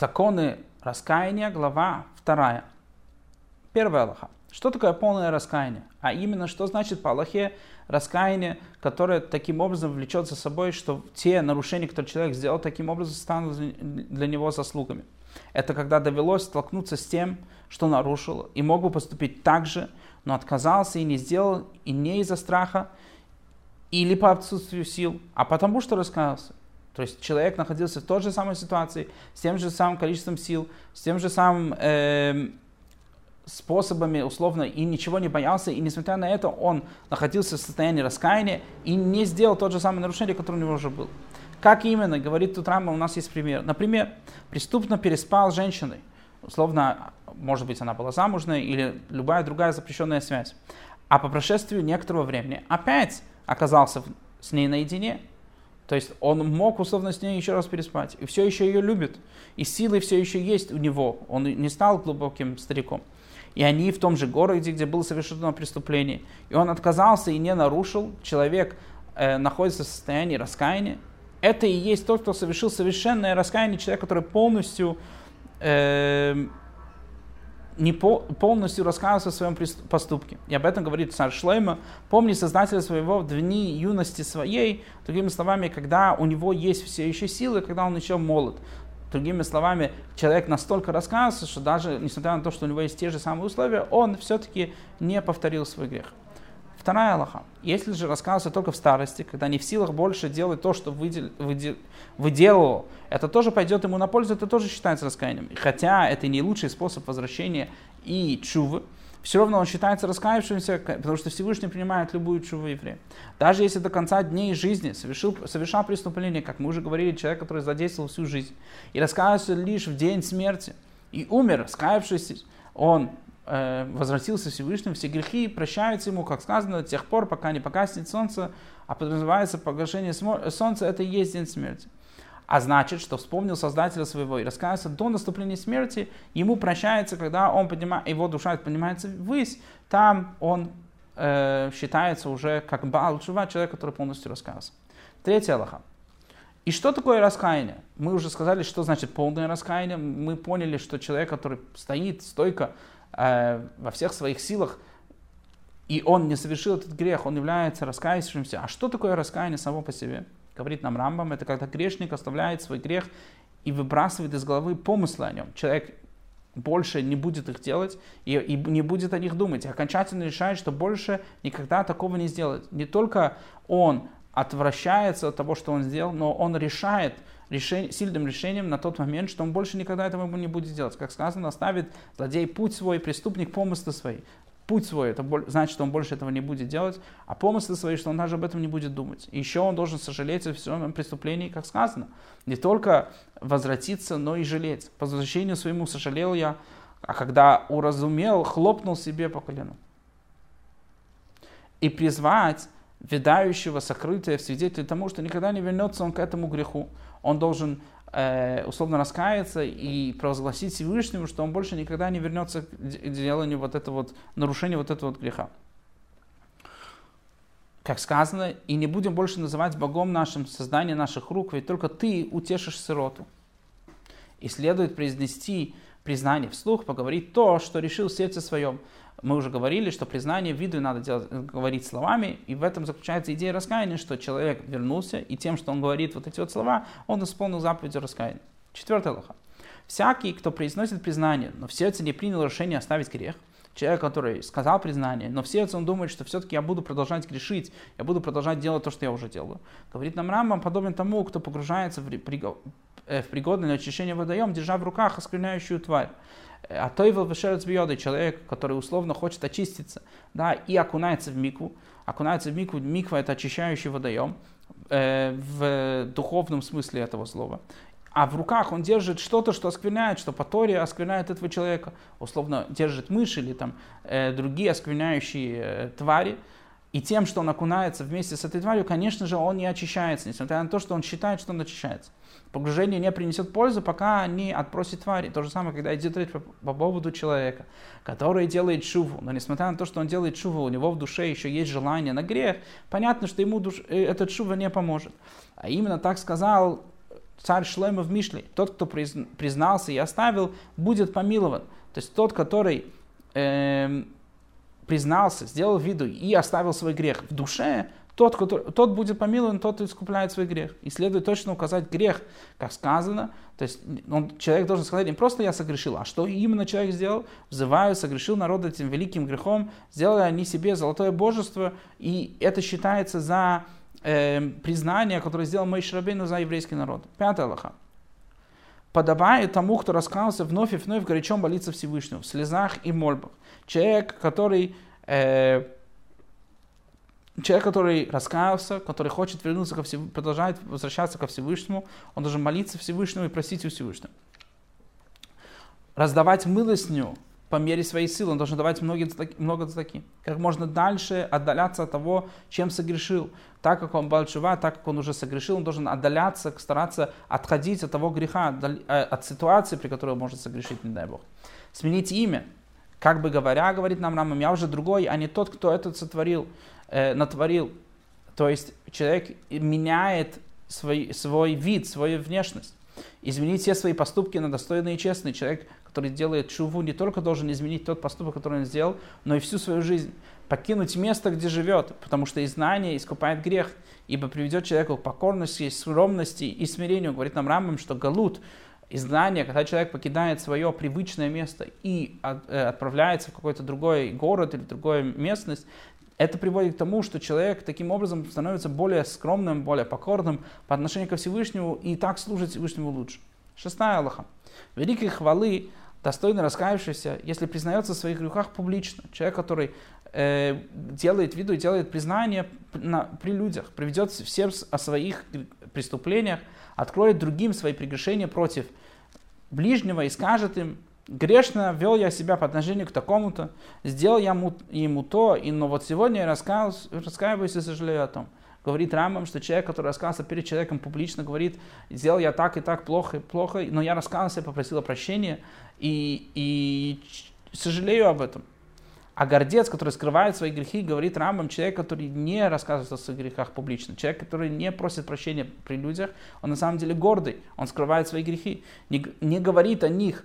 законы раскаяния, глава 2. Первая Аллаха. Что такое полное раскаяние? А именно, что значит по Аллахе раскаяние, которое таким образом влечет за собой, что те нарушения, которые человек сделал, таким образом станут для него заслугами. Это когда довелось столкнуться с тем, что нарушил, и мог бы поступить так же, но отказался и не сделал, и не из-за страха, или по отсутствию сил, а потому что раскаялся. То есть человек находился в той же самой ситуации, с тем же самым количеством сил, с тем же самым э, способами, условно, и ничего не боялся, и несмотря на это, он находился в состоянии раскаяния и не сделал тот же самый нарушение, которое у него уже было. Как именно, говорит тут Рамба, у нас есть пример. Например, преступно переспал с женщиной. Условно, может быть, она была замужной или любая другая запрещенная связь. А по прошествию некоторого времени опять оказался с ней наедине. То есть он мог условно с ней еще раз переспать. И все еще ее любит. И силы все еще есть у него. Он не стал глубоким стариком. И они в том же городе, где было совершено преступление. И он отказался и не нарушил. Человек э, находится в состоянии раскаяния. Это и есть тот, кто совершил совершенное раскаяние, человек, который полностью э, не по, полностью раскаялся в своем поступке. И об этом говорит царь Шлейма. Помни Создателя своего в дни юности своей, другими словами, когда у него есть все еще силы, когда он еще молод. Другими словами, человек настолько раскаялся, что даже несмотря на то, что у него есть те же самые условия, он все-таки не повторил свой грех. Вторая Аллаха. Если же раскаялся только в старости, когда не в силах больше делать то, что выдел, выдел, выделывал, это тоже пойдет ему на пользу, это тоже считается раскаянием. Хотя это не лучший способ возвращения и чувы, все равно он считается раскаявшимся, потому что Всевышний принимает любую чуву еврея. Даже если до конца дней жизни совершил, совершал преступление, как мы уже говорили, человек, который задействовал всю жизнь, и раскаялся лишь в день смерти, и умер, раскаявшись, он возвратился Всевышним, все грехи прощаются ему, как сказано, до тех пор, пока не погаснет солнце, а подразумевается погашение солнца, это и есть день смерти. А значит, что вспомнил Создателя своего и раскаялся до наступления смерти, ему прощается, когда он поднимает, его душа поднимается ввысь, там он э, считается уже как Баал Чува, человек, который полностью раскаялся. Третья Аллаха. И что такое раскаяние? Мы уже сказали, что значит полное раскаяние. Мы поняли, что человек, который стоит стойко э, во всех своих силах, и он не совершил этот грех, он является раскаявшимся. А что такое раскаяние само по себе? Говорит нам Рамбам, это когда грешник оставляет свой грех и выбрасывает из головы помыслы о нем. Человек больше не будет их делать и, и не будет о них думать. И окончательно решает, что больше никогда такого не сделает. Не только он отвращается от того, что он сделал, но он решает решение, сильным решением на тот момент, что он больше никогда этого не будет делать. Как сказано, оставит злодей путь свой, преступник помыслы свои. Путь свой, это значит, что он больше этого не будет делать, а помыслы свои, что он даже об этом не будет думать. И еще он должен сожалеть о всем преступлении, как сказано. Не только возвратиться, но и жалеть. По возвращению своему сожалел я, а когда уразумел, хлопнул себе по колену. И призвать видающего сокрытие в свидетеле тому, что никогда не вернется он к этому греху. Он должен э, условно раскаяться и провозгласить Всевышнему, что он больше никогда не вернется к деланию вот этого вот, нарушения вот этого вот греха. Как сказано, и не будем больше называть Богом нашим создание наших рук, ведь только ты утешишь сироту. И следует произнести признание вслух, поговорить то, что решил в сердце своем. Мы уже говорили, что признание виду надо делать, говорить словами, и в этом заключается идея раскаяния, что человек вернулся, и тем, что он говорит вот эти вот слова, он исполнил заповедь раскаяния. Четвертая лоха. Всякий, кто произносит признание, но в сердце не принял решение оставить грех, человек, который сказал признание, но в сердце он думает, что все-таки я буду продолжать грешить, я буду продолжать делать то, что я уже делаю. Говорит нам Рамбам, подобен тому, кто погружается в, э, в пригодное для очищения водоем, держа в руках оскверняющую тварь а то и вешерец бьёды, человек, который условно хочет очиститься, да, и окунается в микву, окунается в микву, миква это очищающий водоем, э, в духовном смысле этого слова. А в руках он держит что-то, что оскверняет, что по оскверняет этого человека. Условно держит мышь или там э, другие оскверняющие э, твари. И тем, что он окунается вместе с этой тварью, конечно же, он не очищается, несмотря на то, что он считает, что он очищается. Погружение не принесет пользу, пока не отпросит твари. То же самое, когда идет речь по, по поводу человека, который делает шуву. Но несмотря на то, что он делает шуву, у него в душе еще есть желание на грех, понятно, что ему душ, э, этот шува не поможет. А именно так сказал царь Шлема в Мишле. Тот, кто признался и оставил, будет помилован. То есть тот, который э, признался, сделал виду и оставил свой грех в душе, тот, который, тот будет помилован, тот искупляет свой грех. И следует точно указать грех, как сказано. То есть он, человек должен сказать не просто я согрешил, а что именно человек сделал? Взываю, согрешил народ этим великим грехом, сделали они себе золотое божество, и это считается за э, признание, которое сделал мой Шрабейну за еврейский народ. Пятая Аллаха. Подобает тому, кто раскался вновь и вновь горячо молиться Всевышнему, в слезах и мольбах. Человек, который э, человек, который раскаялся, который хочет вернуться ко Всевышнему, продолжает возвращаться ко Всевышнему, он должен молиться Всевышнему и просить у Всевышнего. Раздавать милостню по мере своей силы. Он должен давать много, много цдаки. Как можно дальше отдаляться от того, чем согрешил. Так как он большива, так как он уже согрешил, он должен отдаляться, стараться отходить от того греха, э, от ситуации, при которой он может согрешить, не дай Бог. Сменить имя. Как бы говоря, говорит нам Рамам, я уже другой, а не тот, кто это сотворил, э, натворил. То есть человек меняет свой, свой вид, свою внешность. Изменить все свои поступки на достойный и честный. Человек который делает шуву, не только должен изменить тот поступок, который он сделал, но и всю свою жизнь. Покинуть место, где живет, потому что и знание искупает грех, ибо приведет человека к покорности, скромности и смирению. Говорит нам Рамбам, что галут, изгнание, когда человек покидает свое привычное место и э, отправляется в какой-то другой город или другую местность, это приводит к тому, что человек таким образом становится более скромным, более покорным по отношению ко Всевышнему и так служит Всевышнему лучше. Шестая Аллаха. Великой хвалы достойный раскаявшийся, если признается в своих грехах публично. Человек, который э, делает виду и делает признание на, при людях, приведет всем о своих преступлениях, откроет другим свои прегрешения против ближнего и скажет им, грешно вел я себя по отношению к такому-то, сделал я ему, то, и, но вот сегодня я раскаиваюсь и сожалею о том говорит Рамбам, что человек, который раскался перед человеком публично, говорит, сделал я так и так плохо, плохо, но я раскался, попросил прощения и, и сожалею об этом. А гордец, который скрывает свои грехи, говорит Рамбам, человек, который не рассказывает о своих грехах публично, человек, который не просит прощения при людях, он на самом деле гордый, он скрывает свои грехи, не, не говорит о них,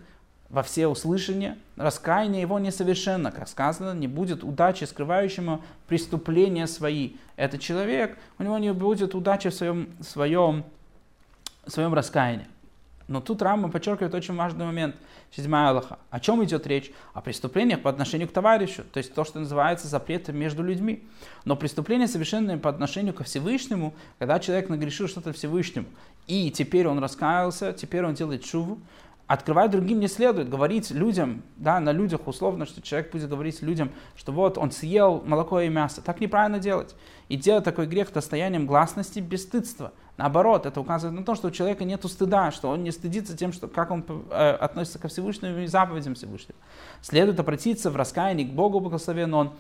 во все услышания, раскаяние его несовершенно, как сказано, не будет удачи скрывающему преступления свои. Этот человек, у него не будет удачи в своем, своем, в своем раскаянии. Но тут Рама подчеркивает очень важный момент. Седьмая Аллаха. О чем идет речь? О преступлениях по отношению к товарищу. То есть то, что называется запретом между людьми. Но преступление совершенное по отношению ко Всевышнему, когда человек нагрешил что-то Всевышнему, и теперь он раскаялся, теперь он делает шуву, открывать другим не следует, говорить людям, да, на людях условно, что человек будет говорить людям, что вот он съел молоко и мясо. Так неправильно делать. И делать такой грех достоянием гласности, бесстыдства. Наоборот, это указывает на то, что у человека нет стыда, что он не стыдится тем, что, как он э, относится ко Всевышнему и заповедям Всевышнего. Следует обратиться в раскаянии к Богу благословен Он,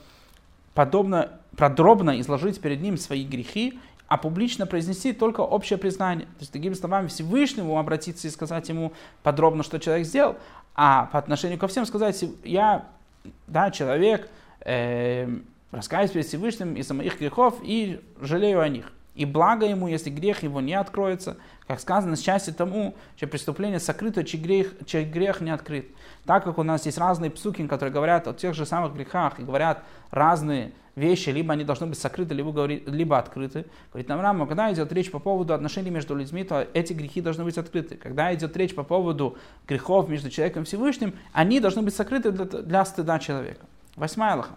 подобно, подробно изложить перед Ним свои грехи а публично произнести только общее признание. То есть, другими словами, Всевышнему обратиться и сказать ему подробно, что человек сделал, а по отношению ко всем сказать, я, да, человек, э, раскаюсь перед Всевышним из-за моих грехов и жалею о них. И благо ему, если грех его не откроется, как сказано, счастье тому, чье преступление сокрыто, чей грех, чей грех не открыт. Так как у нас есть разные псуки, которые говорят о тех же самых грехах и говорят разные вещи, либо они должны быть сокрыты, либо, либо открыты. Говорит нам Рама, когда идет речь по поводу отношений между людьми, то эти грехи должны быть открыты. Когда идет речь по поводу грехов между человеком и Всевышним, они должны быть сокрыты для, для стыда человека. Восьмая Аллаха.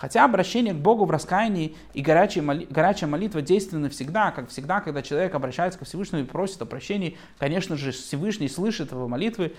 Хотя обращение к Богу в раскаянии и горячая, моли, горячая молитва действенны всегда, как всегда, когда человек обращается к Всевышнему и просит о прощении, конечно же, Всевышний слышит его молитвы,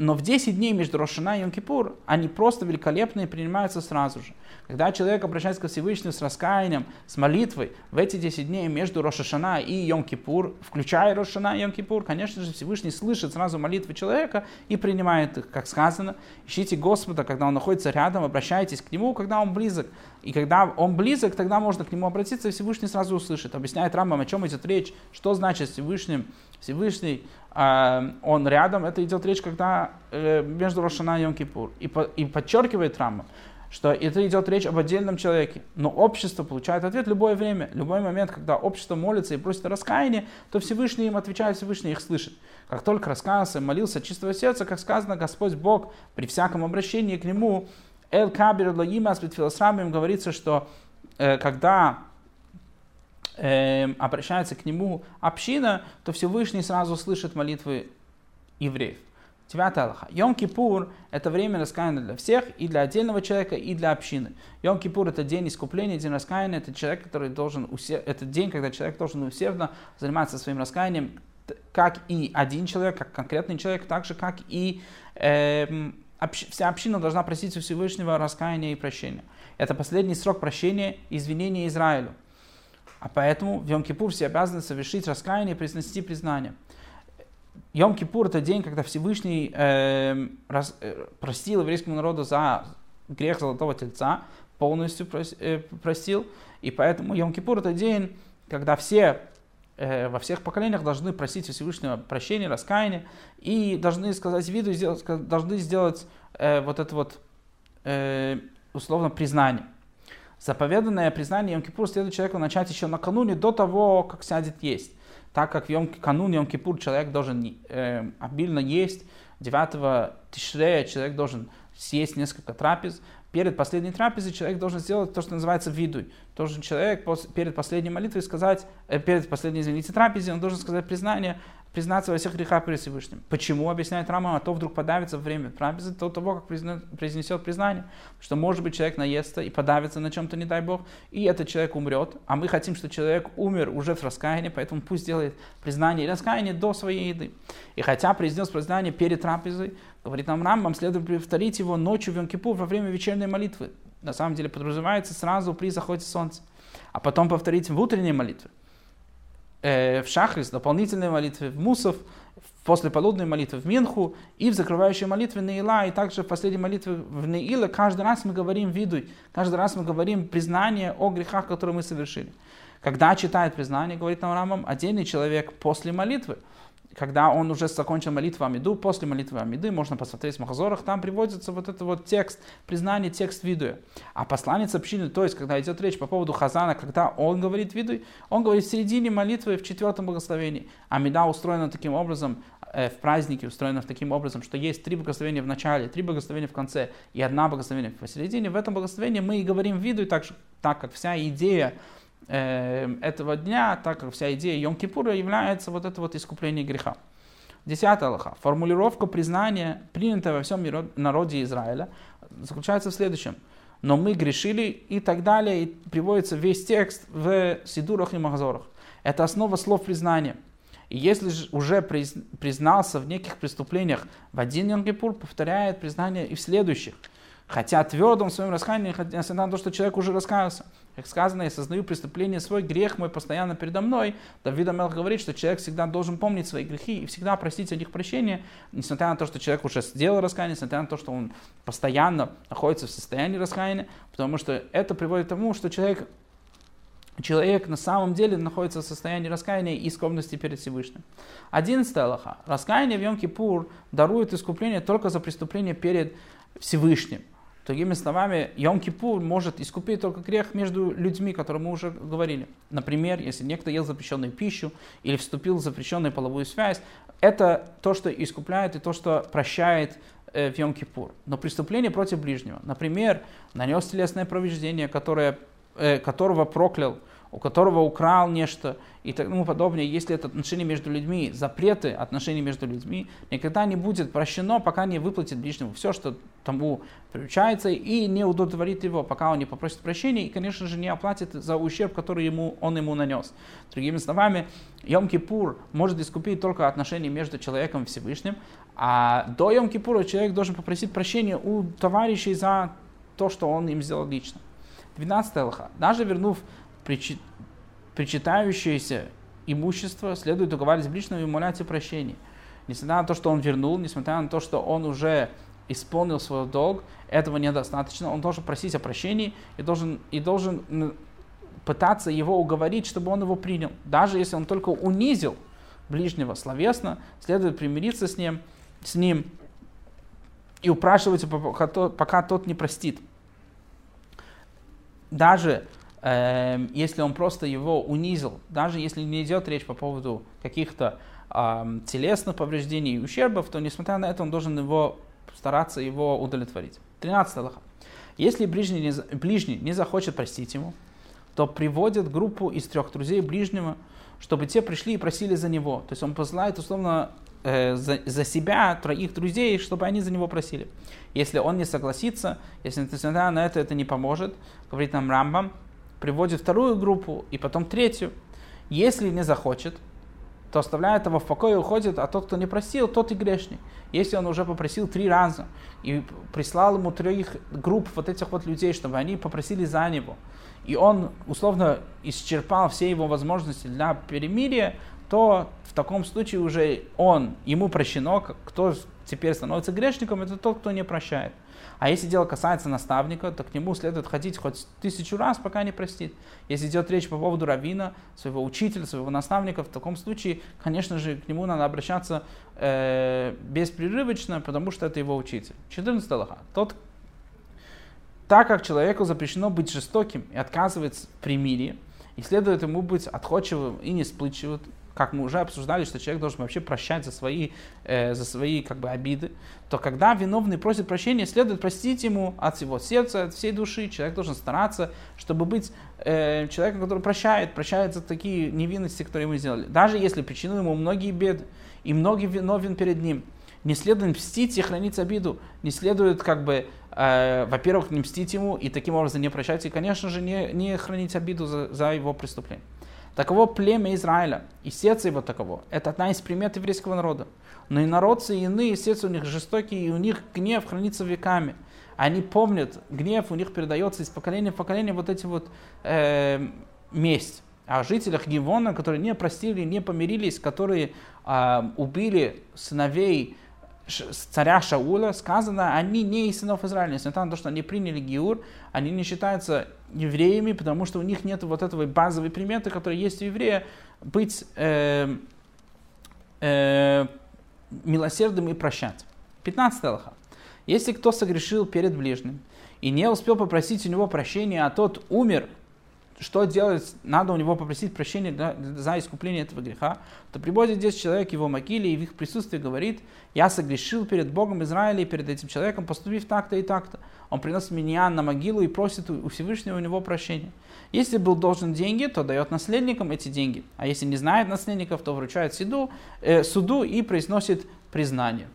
но в 10 дней между Рошана и Йом-Кипур они просто великолепные принимаются сразу же. Когда человек обращается к Всевышнему с раскаянием, с молитвой, в эти 10 дней между Рошашана и Йом-Кипур, включая Рошана и Йом-Кипур, конечно же, Всевышний слышит сразу молитвы человека и принимает их, как сказано. Ищите Господа, когда Он находится рядом, обращайтесь к Нему, когда Он близок. И когда Он близок, тогда можно к Нему обратиться, и Всевышний сразу услышит. Объясняет Рамбам, о чем идет речь, что значит Всевышний, Всевышний э, он рядом, это идет речь, когда э, между Рошана и Йом-Кипур. И, по, и подчеркивает Рамбам, что это идет речь об отдельном человеке. Но общество получает ответ любое время, любой момент, когда общество молится и просит раскаяния, то Всевышний им отвечает, Всевышний их слышит. Как только раскаялся, молился чистого сердца, как сказано, Господь Бог при всяком обращении к Нему, Эл Кабир Лагима им говорится, что э, когда э, обращается к нему община, то Всевышний сразу слышит молитвы евреев. Девятая Аллаха. Йом-Кипур – это время раскаяния для всех, и для отдельного человека, и для общины. Йом-Кипур – это день искупления, день раскаяния, это человек, который должен усер... это день, когда человек должен усердно заниматься своим раскаянием, как и один человек, как конкретный человек, так же, как и э, общ... вся община должна просить у Всевышнего раскаяния и прощения. Это последний срок прощения и извинения Израилю. А поэтому в Йом-Кипур все обязаны совершить раскаяние и произнести признание. Йом-Кипур это день, когда Всевышний э, раз, э, простил еврейскому народу за грех Золотого Тельца, полностью прос, э, простил. И поэтому Йом-Кипур это день, когда все э, во всех поколениях должны просить Всевышнего прощения, раскаяния и должны сказать виду, сделать, должны сделать э, вот это вот э, условно признание. Заповеданное признание Йом-Кипур следует человеку начать еще накануне, до того, как сядет есть. Так как в Йом, канун Йом-Кипур человек должен э, обильно есть, 9 Тишрея человек должен съесть несколько трапез, перед последней трапезой человек должен сделать то, что называется видуй. Должен человек перед последней молитвой сказать, э, перед последней, извините, трапезе, он должен сказать признание признаться во всех грехах перед Всевышним. Почему, объясняет Рама, а то вдруг подавится во время трапезы до того, как произнесет признание. Что может быть человек наестся и подавится на чем-то, не дай Бог, и этот человек умрет. А мы хотим, чтобы человек умер уже в раскаянии, поэтому пусть делает признание и раскаяние до своей еды. И хотя произнес признание перед трапезой, говорит нам Рам, вам следует повторить его ночью в йом во время вечерней молитвы. На самом деле подразумевается сразу при заходе солнца. А потом повторить в утренней молитве э, в шахрис, дополнительные молитвы, в мусов, после полудной молитвы в Минху и в закрывающей молитве Неила, и также в последней молитве в Неила, каждый раз мы говорим виду, каждый раз мы говорим признание о грехах, которые мы совершили. Когда читает признание, говорит нам Рамам, отдельный человек после молитвы – когда он уже закончил молитву Амиду, после молитвы Амиды, можно посмотреть в Махазорах, там приводится вот этот вот текст, признание, текст виду. А посланец общины, то есть, когда идет речь по поводу Хазана, когда он говорит виду, он говорит в середине молитвы, в четвертом благословении. Амида устроена таким образом, э, в празднике устроена таким образом, что есть три благословения в начале, три благословения в конце и одна благословение посередине. В этом благословении мы и говорим виду, так, так как вся идея этого дня, так как вся идея Йом-Кипура является вот это вот искупление греха. Десятая Аллаха. Формулировка признания, принятая во всем народе Израиля, заключается в следующем. Но мы грешили и так далее, и приводится весь текст в Сидурах и Махзорах. Это основа слов признания. И если же уже признался в неких преступлениях в один Йом-Кипур, повторяет признание и в следующих. Хотя твердым в своем раскаянии, несмотря на то, что человек уже раскаялся. Как сказано, я сознаю преступление свой, грех мой постоянно передо мной. Давид Амелх говорит, что человек всегда должен помнить свои грехи и всегда просить о них прощения, несмотря на то, что человек уже сделал раскаяние, несмотря на то, что он постоянно находится в состоянии раскаяния, потому что это приводит к тому, что человек человек на самом деле находится в состоянии раскаяния и скромности перед Всевышним. Одиннадцатая Аллаха. Раскаяние в Йом-Кипур дарует искупление только за преступление перед Всевышним. Другими словами, Йом-Кипур может искупить только грех между людьми, которые мы уже говорили. Например, если некто ел запрещенную пищу или вступил в запрещенную половую связь, это то, что искупляет и то, что прощает э, в Йом-Кипур. Но преступление против ближнего, например, нанес телесное повреждение, которое, э, которого проклял, у которого украл нечто и тому подобное, если это отношения между людьми, запреты отношений между людьми, никогда не будет прощено, пока не выплатит ближнему все, что тому приучается, и не удовлетворит его, пока он не попросит прощения, и, конечно же, не оплатит за ущерб, который ему, он ему нанес. Другими словами, Йом-Кипур может искупить только отношения между человеком и Всевышним, а до Йом-Кипура человек должен попросить прощения у товарищей за то, что он им сделал лично. 12 лоха. Даже вернув причитающееся имущество, следует уговаривать ближнего и умолять о прощении. Несмотря на то, что он вернул, несмотря на то, что он уже исполнил свой долг, этого недостаточно. Он должен просить о прощении и должен, и должен пытаться его уговорить, чтобы он его принял. Даже если он только унизил ближнего словесно, следует примириться с ним, с ним и упрашивать, пока тот не простит. даже если он просто его унизил, даже если не идет речь по поводу каких-то телесных повреждений и ущербов, то несмотря на это он должен его стараться его удовлетворить. 13 Аллаха. Если ближний не, ближний не захочет простить ему, то приводит группу из трех друзей ближнего, чтобы те пришли и просили за него. То есть он посылает условно э, за, за себя троих друзей, чтобы они за него просили. Если он не согласится, если несмотря на это это не поможет, говорит нам Рамбам, приводит вторую группу и потом третью. Если не захочет, то оставляет его в покое и уходит, а тот, кто не просил, тот и грешник. Если он уже попросил три раза и прислал ему трех групп вот этих вот людей, чтобы они попросили за него, и он условно исчерпал все его возможности для перемирия, то в таком случае уже он, ему прощено, кто теперь становится грешником, это тот, кто не прощает. А если дело касается наставника, то к нему следует ходить хоть тысячу раз, пока не простит. Если идет речь по поводу равина, своего учителя, своего наставника, в таком случае, конечно же, к нему надо обращаться э, беспрерывочно, потому что это его учитель. 14 Аллаха. Тот, так как человеку запрещено быть жестоким и отказывать в примирии, и следует ему быть отходчивым и не сплычивым, как мы уже обсуждали, что человек должен вообще прощать за свои, э, за свои как бы, обиды, то когда виновный просит прощения, следует простить ему от всего сердца, от всей души. Человек должен стараться, чтобы быть э, человеком, который прощает, прощает за такие невинности, которые мы сделали. Даже если причинил ему многие беды и многие виновен перед ним. Не следует мстить и хранить обиду. Не следует, как бы, э, во-первых, не мстить ему и таким образом не прощать, и, конечно же, не, не хранить обиду за, за его преступление. Таково племя Израиля, и сердце его таково. Это одна из примет еврейского народа. Но и народцы и иные, сердце у них жестокие, и у них гнев хранится веками. Они помнят, гнев у них передается из поколения в поколение вот эти вот э, месть. О жителях Гивона, которые не простили, не помирились, которые э, убили сыновей царя Шаула, сказано, они не из сынов Израиля, несмотря на то, что они приняли Гиур, они не считаются евреями, потому что у них нет вот этого базовой приметы, которая есть у еврея, быть э, э, милосердным и прощать. 15 Аллаха. Если кто согрешил перед ближним и не успел попросить у него прощения, а тот умер что делать? Надо у него попросить прощения да, за искупление этого греха. То приводит здесь человек его могиле и в их присутствии говорит, я согрешил перед Богом Израиля и перед этим человеком, поступив так-то и так-то. Он приносит меня на могилу и просит у Всевышнего у него прощения. Если был должен деньги, то дает наследникам эти деньги. А если не знает наследников, то вручает суду, э, суду и произносит признание.